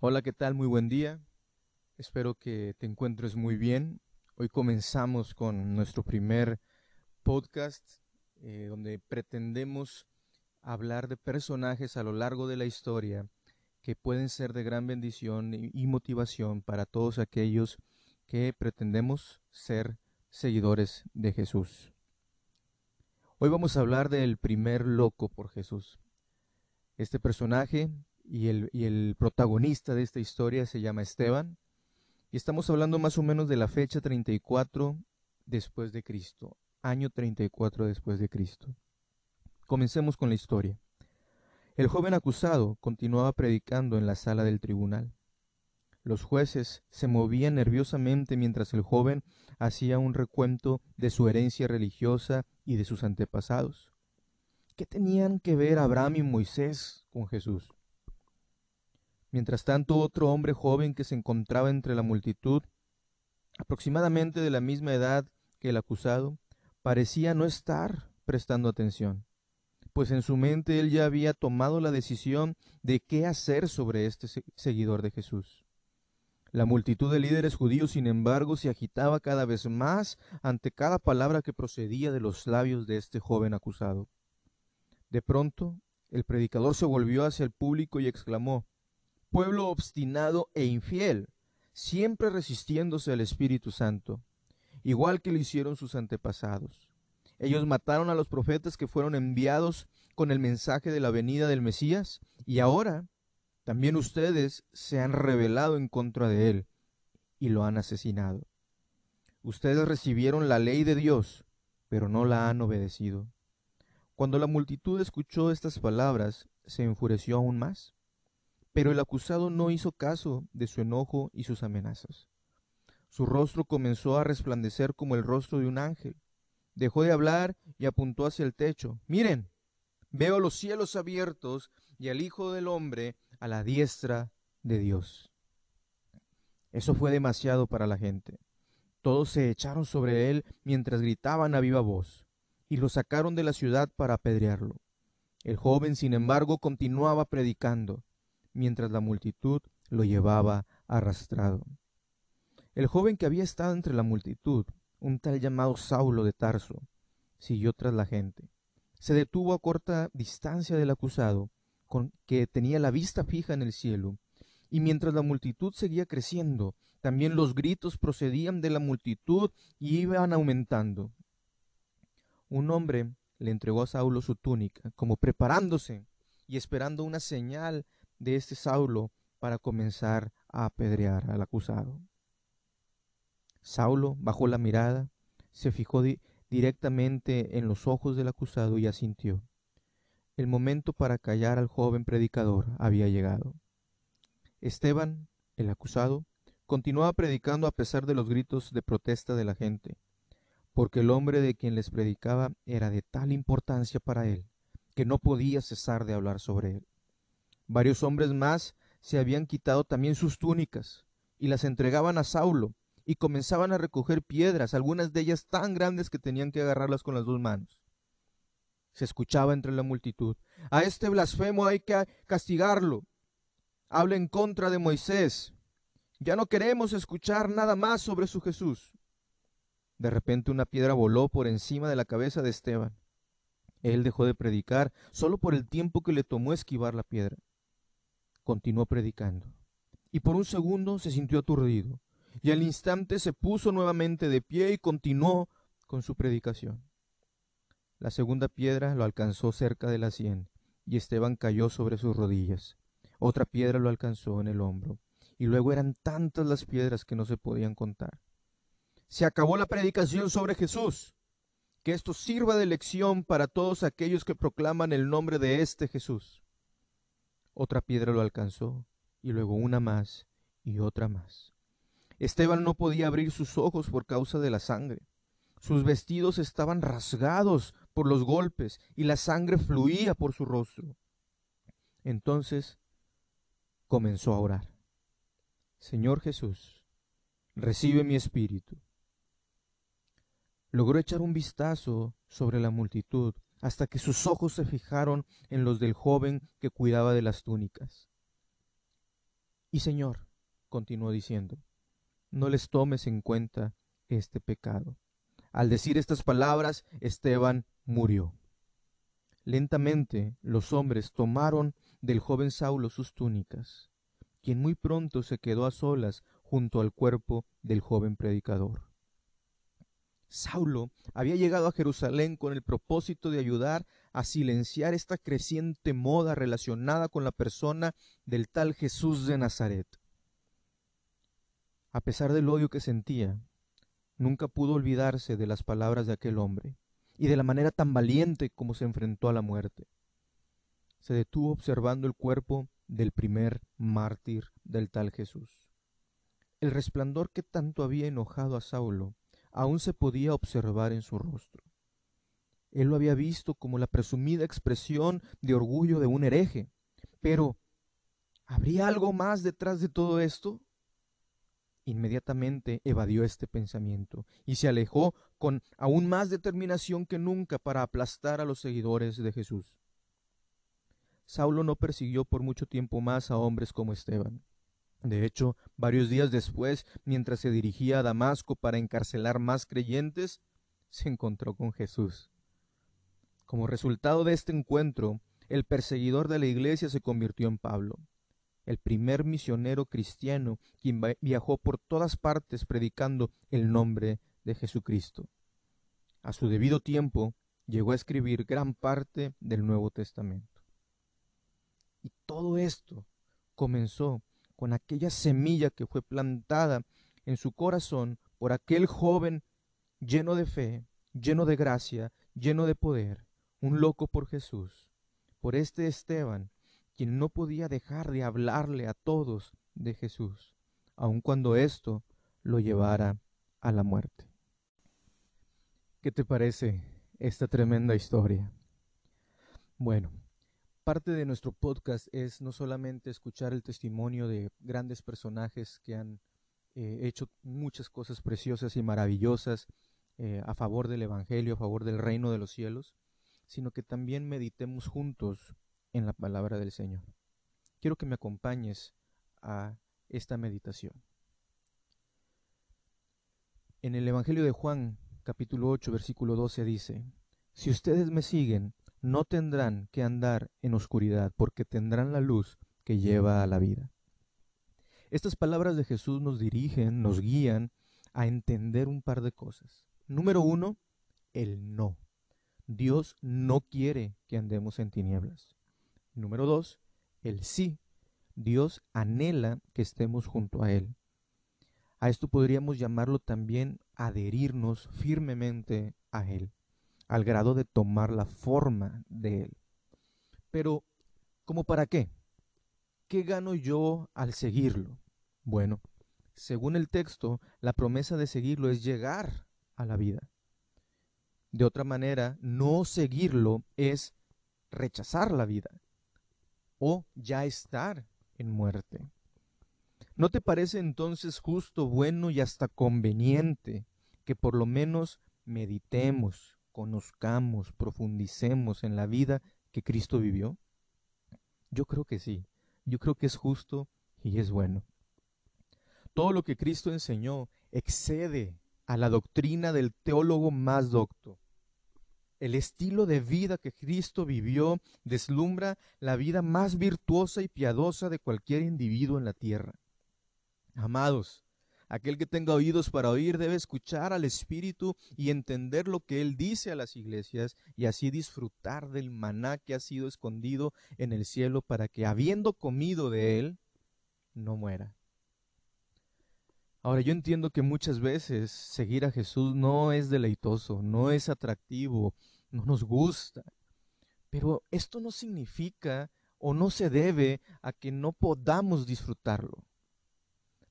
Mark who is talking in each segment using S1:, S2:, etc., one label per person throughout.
S1: Hola, ¿qué tal? Muy buen día. Espero que te encuentres muy bien. Hoy comenzamos con nuestro primer podcast eh, donde pretendemos hablar de personajes a lo largo de la historia que pueden ser de gran bendición y motivación para todos aquellos que pretendemos ser seguidores de Jesús. Hoy vamos a hablar del primer loco por Jesús. Este personaje y el, protagonista de esta historia se llama Esteban. Y estamos hablando más o menos de la fecha 34 después de Cristo, año 34 después de Cristo. Comencemos con la historia. El joven acusado continuaba predicando en la sala del tribunal. Los jueces se movían nerviosamente mientras el joven hacía un recuento de su herencia religiosa y de sus antepasados. ¿Qué tenían que ver Abraham y Moisés con Jesús? Mientras tanto, otro hombre joven que se encontraba entre la multitud, aproximadamente de la misma edad que el acusado, parecía no estar prestando atención, pues en su mente él ya había tomado la decisión de qué hacer sobre este seguidor de Jesús. La multitud de líderes judíos, sin embargo, se agitaba cada vez más ante cada palabra que procedía de los labios de este joven acusado. De pronto, el predicador se volvió hacia el público y exclamó pueblo obstinado e infiel, siempre resistiéndose al Espíritu Santo, igual que lo hicieron sus antepasados. Ellos mataron a los profetas que fueron enviados con el mensaje de la venida del Mesías, y ahora también ustedes se han rebelado en contra de él y lo han asesinado. Ustedes recibieron la ley de Dios, pero no la han obedecido. Cuando la multitud escuchó estas palabras, se enfureció aún más pero el acusado no hizo caso de su enojo y sus amenazas. Su rostro comenzó a resplandecer como el rostro de un ángel. Dejó de hablar y apuntó hacia el techo. Miren, veo los cielos abiertos y al Hijo del Hombre a la diestra de Dios. Eso fue demasiado para la gente. Todos se echaron sobre él mientras gritaban a viva voz, y lo sacaron de la ciudad para apedrearlo. El joven, sin embargo, continuaba predicando mientras la multitud lo llevaba arrastrado. El joven que había estado entre la multitud, un tal llamado Saulo de Tarso, siguió tras la gente. Se detuvo a corta distancia del acusado, con que tenía la vista fija en el cielo, y mientras la multitud seguía creciendo, también los gritos procedían de la multitud y iban aumentando. Un hombre le entregó a Saulo su túnica, como preparándose y esperando una señal de este Saulo para comenzar a apedrear al acusado. Saulo bajó la mirada, se fijó directamente en los ojos del acusado y asintió. El momento para callar al joven predicador había llegado. Esteban, el acusado, continuaba predicando a pesar de los gritos de protesta de la gente, porque el hombre de quien les predicaba era de tal importancia para él que no podía cesar de hablar sobre él. Varios hombres más se habían quitado también sus túnicas y las entregaban a Saulo y comenzaban a recoger piedras, algunas de ellas tan grandes que tenían que agarrarlas con las dos manos. Se escuchaba entre la multitud, a este blasfemo hay que castigarlo. Habla en contra de Moisés. Ya no queremos escuchar nada más sobre su Jesús. De repente una piedra voló por encima de la cabeza de Esteban. Él dejó de predicar solo por el tiempo que le tomó esquivar la piedra continuó predicando. Y por un segundo se sintió aturdido, y al instante se puso nuevamente de pie y continuó con su predicación. La segunda piedra lo alcanzó cerca de la sien, y Esteban cayó sobre sus rodillas. Otra piedra lo alcanzó en el hombro, y luego eran tantas las piedras que no se podían contar. Se acabó la predicación sobre Jesús. Que esto sirva de lección para todos aquellos que proclaman el nombre de este Jesús. Otra piedra lo alcanzó, y luego una más y otra más. Esteban no podía abrir sus ojos por causa de la sangre. Sus vestidos estaban rasgados por los golpes y la sangre fluía por su rostro. Entonces comenzó a orar. Señor Jesús, recibe mi espíritu. Logró echar un vistazo sobre la multitud hasta que sus ojos se fijaron en los del joven que cuidaba de las túnicas. Y Señor, continuó diciendo, no les tomes en cuenta este pecado. Al decir estas palabras, Esteban murió. Lentamente los hombres tomaron del joven Saulo sus túnicas, quien muy pronto se quedó a solas junto al cuerpo del joven predicador. Saulo había llegado a Jerusalén con el propósito de ayudar a silenciar esta creciente moda relacionada con la persona del tal Jesús de Nazaret. A pesar del odio que sentía, nunca pudo olvidarse de las palabras de aquel hombre y de la manera tan valiente como se enfrentó a la muerte. Se detuvo observando el cuerpo del primer mártir del tal Jesús. El resplandor que tanto había enojado a Saulo aún se podía observar en su rostro. Él lo había visto como la presumida expresión de orgullo de un hereje. Pero, ¿habría algo más detrás de todo esto? Inmediatamente evadió este pensamiento y se alejó con aún más determinación que nunca para aplastar a los seguidores de Jesús. Saulo no persiguió por mucho tiempo más a hombres como Esteban. De hecho, varios días después, mientras se dirigía a Damasco para encarcelar más creyentes, se encontró con Jesús. Como resultado de este encuentro, el perseguidor de la iglesia se convirtió en Pablo el primer misionero cristiano quien viajó por todas partes predicando el nombre de Jesucristo. A su debido tiempo llegó a escribir gran parte del Nuevo Testamento. Y todo esto comenzó con aquella semilla que fue plantada en su corazón por aquel joven lleno de fe, lleno de gracia, lleno de poder, un loco por Jesús, por este Esteban quien no podía dejar de hablarle a todos de Jesús, aun cuando esto lo llevara a la muerte. ¿Qué te parece esta tremenda historia? Bueno, parte de nuestro podcast es no solamente escuchar el testimonio de grandes personajes que han eh, hecho muchas cosas preciosas y maravillosas eh, a favor del Evangelio, a favor del reino de los cielos, sino que también meditemos juntos en la palabra del Señor. Quiero que me acompañes a esta meditación. En el Evangelio de Juan, capítulo 8, versículo 12 dice, Si ustedes me siguen, no tendrán que andar en oscuridad, porque tendrán la luz que lleva a la vida. Estas palabras de Jesús nos dirigen, nos guían a entender un par de cosas. Número uno, el no. Dios no quiere que andemos en tinieblas. Número dos, el sí. Dios anhela que estemos junto a Él. A esto podríamos llamarlo también adherirnos firmemente a Él, al grado de tomar la forma de Él. Pero, ¿cómo para qué? ¿Qué gano yo al seguirlo? Bueno, según el texto, la promesa de seguirlo es llegar a la vida. De otra manera, no seguirlo es rechazar la vida o ya estar en muerte. ¿No te parece entonces justo, bueno y hasta conveniente que por lo menos meditemos, conozcamos, profundicemos en la vida que Cristo vivió? Yo creo que sí, yo creo que es justo y es bueno. Todo lo que Cristo enseñó excede a la doctrina del teólogo más docto. El estilo de vida que Cristo vivió deslumbra la vida más virtuosa y piadosa de cualquier individuo en la tierra. Amados, aquel que tenga oídos para oír debe escuchar al Espíritu y entender lo que Él dice a las iglesias y así disfrutar del maná que ha sido escondido en el cielo para que, habiendo comido de Él, no muera. Ahora yo entiendo que muchas veces seguir a Jesús no es deleitoso, no es atractivo, no nos gusta. Pero esto no significa o no se debe a que no podamos disfrutarlo.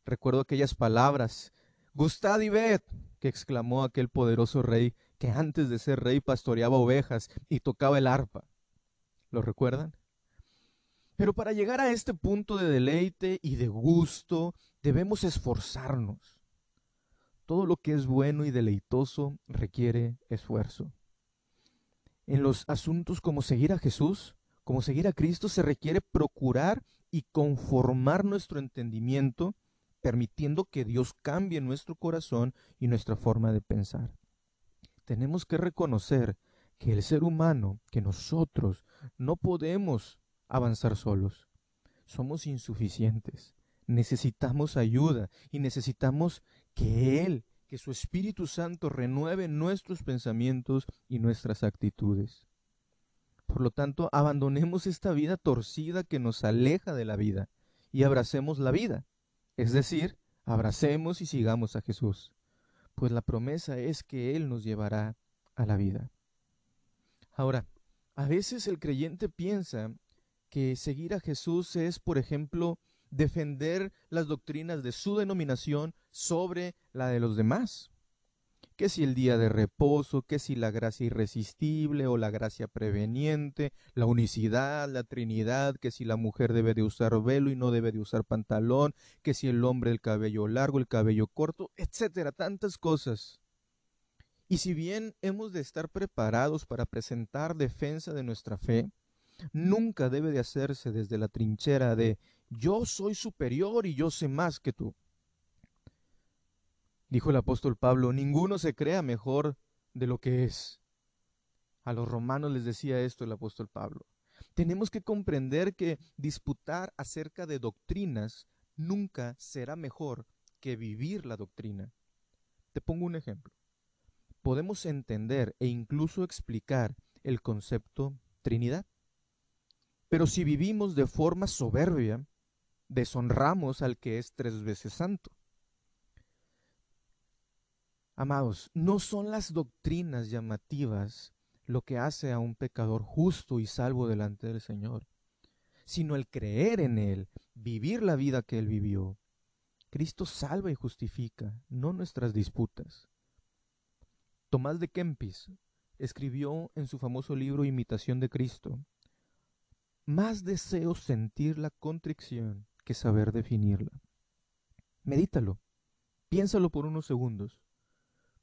S1: Recuerdo aquellas palabras, gustad y ved, que exclamó aquel poderoso rey que antes de ser rey pastoreaba ovejas y tocaba el arpa. ¿Lo recuerdan? Pero para llegar a este punto de deleite y de gusto, debemos esforzarnos. Todo lo que es bueno y deleitoso requiere esfuerzo en los asuntos como seguir a Jesús, como seguir a Cristo, se requiere procurar y conformar nuestro entendimiento, permitiendo que Dios cambie nuestro corazón y nuestra forma de pensar. Tenemos que reconocer que el ser humano, que nosotros no podemos avanzar solos. Somos insuficientes. Necesitamos ayuda y necesitamos que Él, que su Espíritu Santo renueve nuestros pensamientos y nuestras actitudes. Por lo tanto, abandonemos esta vida torcida que nos aleja de la vida y abracemos la vida. Es decir, abracemos y sigamos a Jesús, pues la promesa es que Él nos llevará a la vida. Ahora, a veces el creyente piensa que seguir a Jesús es, por ejemplo, defender las doctrinas de su denominación sobre la de los demás. Que si el día de reposo, que si la gracia irresistible o la gracia preveniente, la unicidad, la trinidad, que si la mujer debe de usar velo y no debe de usar pantalón, que si el hombre el cabello largo, el cabello corto, etcétera, tantas cosas. Y si bien hemos de estar preparados para presentar defensa de nuestra fe, nunca debe de hacerse desde la trinchera de yo soy superior y yo sé más que tú. Dijo el apóstol Pablo, ninguno se crea mejor de lo que es. A los romanos les decía esto el apóstol Pablo. Tenemos que comprender que disputar acerca de doctrinas nunca será mejor que vivir la doctrina. Te pongo un ejemplo. Podemos entender e incluso explicar el concepto Trinidad. Pero si vivimos de forma soberbia, deshonramos al que es tres veces santo. Amados, no son las doctrinas llamativas lo que hace a un pecador justo y salvo delante del Señor, sino el creer en Él, vivir la vida que Él vivió. Cristo salva y justifica, no nuestras disputas. Tomás de Kempis escribió en su famoso libro Imitación de Cristo, más deseo sentir la contrición que saber definirla. Medítalo, piénsalo por unos segundos.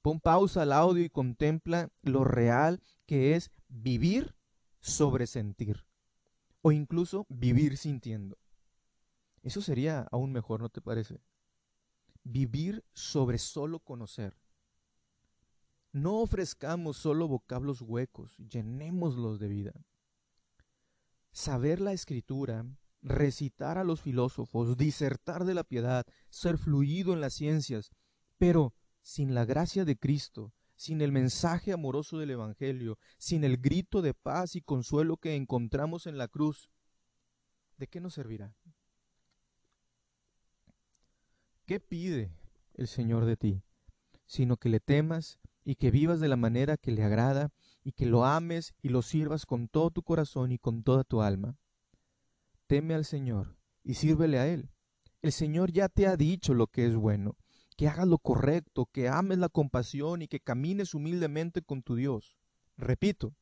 S1: Pon pausa al audio y contempla lo real que es vivir sobre sentir, o incluso vivir sintiendo. Eso sería aún mejor, ¿no te parece? Vivir sobre solo conocer. No ofrezcamos solo vocablos huecos, llenémoslos de vida saber la escritura, recitar a los filósofos, disertar de la piedad, ser fluido en las ciencias, pero sin la gracia de Cristo, sin el mensaje amoroso del Evangelio, sin el grito de paz y consuelo que encontramos en la cruz, ¿de qué nos servirá? ¿Qué pide el Señor de ti? Sino que le temas y que vivas de la manera que le agrada y que lo ames y lo sirvas con todo tu corazón y con toda tu alma. Teme al Señor y sírvele a Él. El Señor ya te ha dicho lo que es bueno, que hagas lo correcto, que ames la compasión y que camines humildemente con tu Dios. Repito,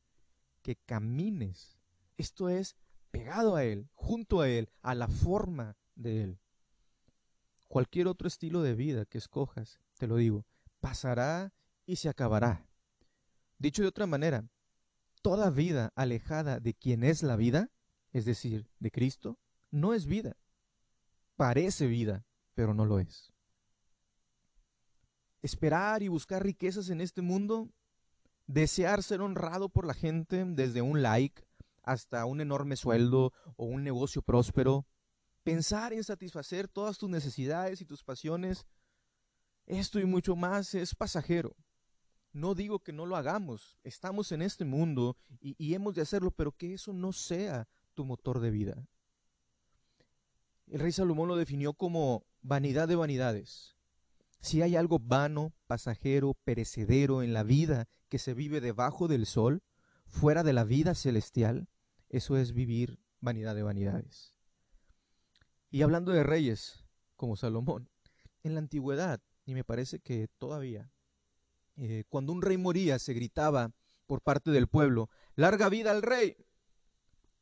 S1: que camines. Esto es pegado a Él, junto a Él, a la forma de Él. Cualquier otro estilo de vida que escojas, te lo digo, pasará y se acabará. Dicho de otra manera, toda vida alejada de quien es la vida, es decir, de Cristo, no es vida. Parece vida, pero no lo es. Esperar y buscar riquezas en este mundo, desear ser honrado por la gente desde un like hasta un enorme sueldo o un negocio próspero, pensar en satisfacer todas tus necesidades y tus pasiones, esto y mucho más es pasajero. No digo que no lo hagamos, estamos en este mundo y, hemos de hacerlo, pero que eso no sea tu motor de vida. El rey Salomón lo definió como vanidad de vanidades. Si hay algo vano, pasajero, perecedero en la vida que se vive debajo del sol, fuera de la vida celestial, eso es vivir vanidad de vanidades. Y hablando de reyes como Salomón, en la antigüedad, y me parece que todavía, eh, cuando un rey moría se gritaba por parte del pueblo, larga vida al rey.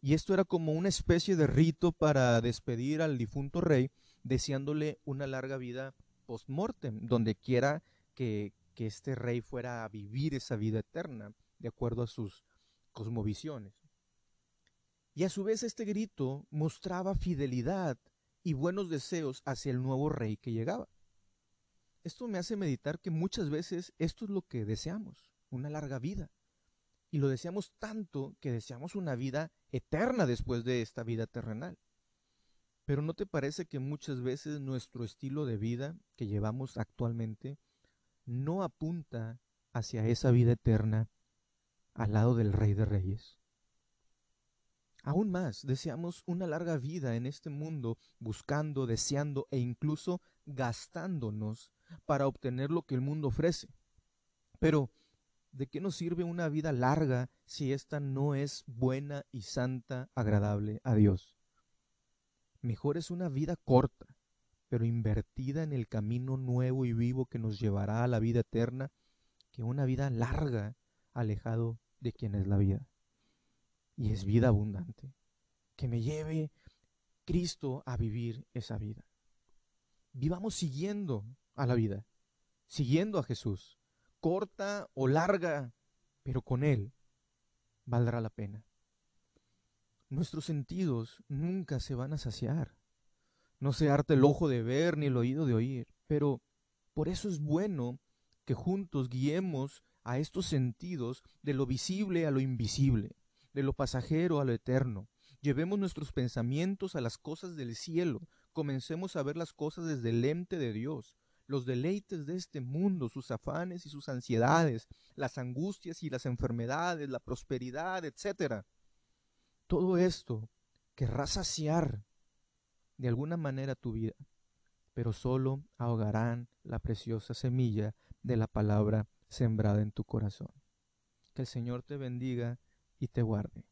S1: Y esto era como una especie de rito para despedir al difunto rey, deseándole una larga vida post-mortem, donde quiera que, que este rey fuera a vivir esa vida eterna, de acuerdo a sus cosmovisiones. Y a su vez este grito mostraba fidelidad y buenos deseos hacia el nuevo rey que llegaba. Esto me hace meditar que muchas veces esto es lo que deseamos, una larga vida. Y lo deseamos tanto que deseamos una vida eterna después de esta vida terrenal. Pero ¿no te parece que muchas veces nuestro estilo de vida que llevamos actualmente no apunta hacia esa vida eterna al lado del Rey de Reyes? Aún más, deseamos una larga vida en este mundo, buscando, deseando e incluso gastándonos para obtener lo que el mundo ofrece. Pero, ¿de qué nos sirve una vida larga si ésta no es buena y santa, agradable a Dios? Mejor es una vida corta, pero invertida en el camino nuevo y vivo que nos llevará a la vida eterna, que una vida larga alejado de quien es la vida. Y es vida abundante, que me lleve Cristo a vivir esa vida. Vivamos siguiendo a la vida, siguiendo a Jesús, corta o larga, pero con Él valdrá la pena. Nuestros sentidos nunca se van a saciar. No se harta el ojo de ver ni el oído de oír, pero por eso es bueno que juntos guiemos a estos sentidos de lo visible a lo invisible, de lo pasajero a lo eterno. Llevemos nuestros pensamientos a las cosas del cielo, comencemos a ver las cosas desde el lente de Dios, los deleites de este mundo, sus afanes y sus ansiedades, las angustias y las enfermedades, la prosperidad, etc. Todo esto querrá saciar de alguna manera tu vida, pero solo ahogarán la preciosa semilla de la palabra sembrada en tu corazón. Que el Señor te bendiga y te guarde.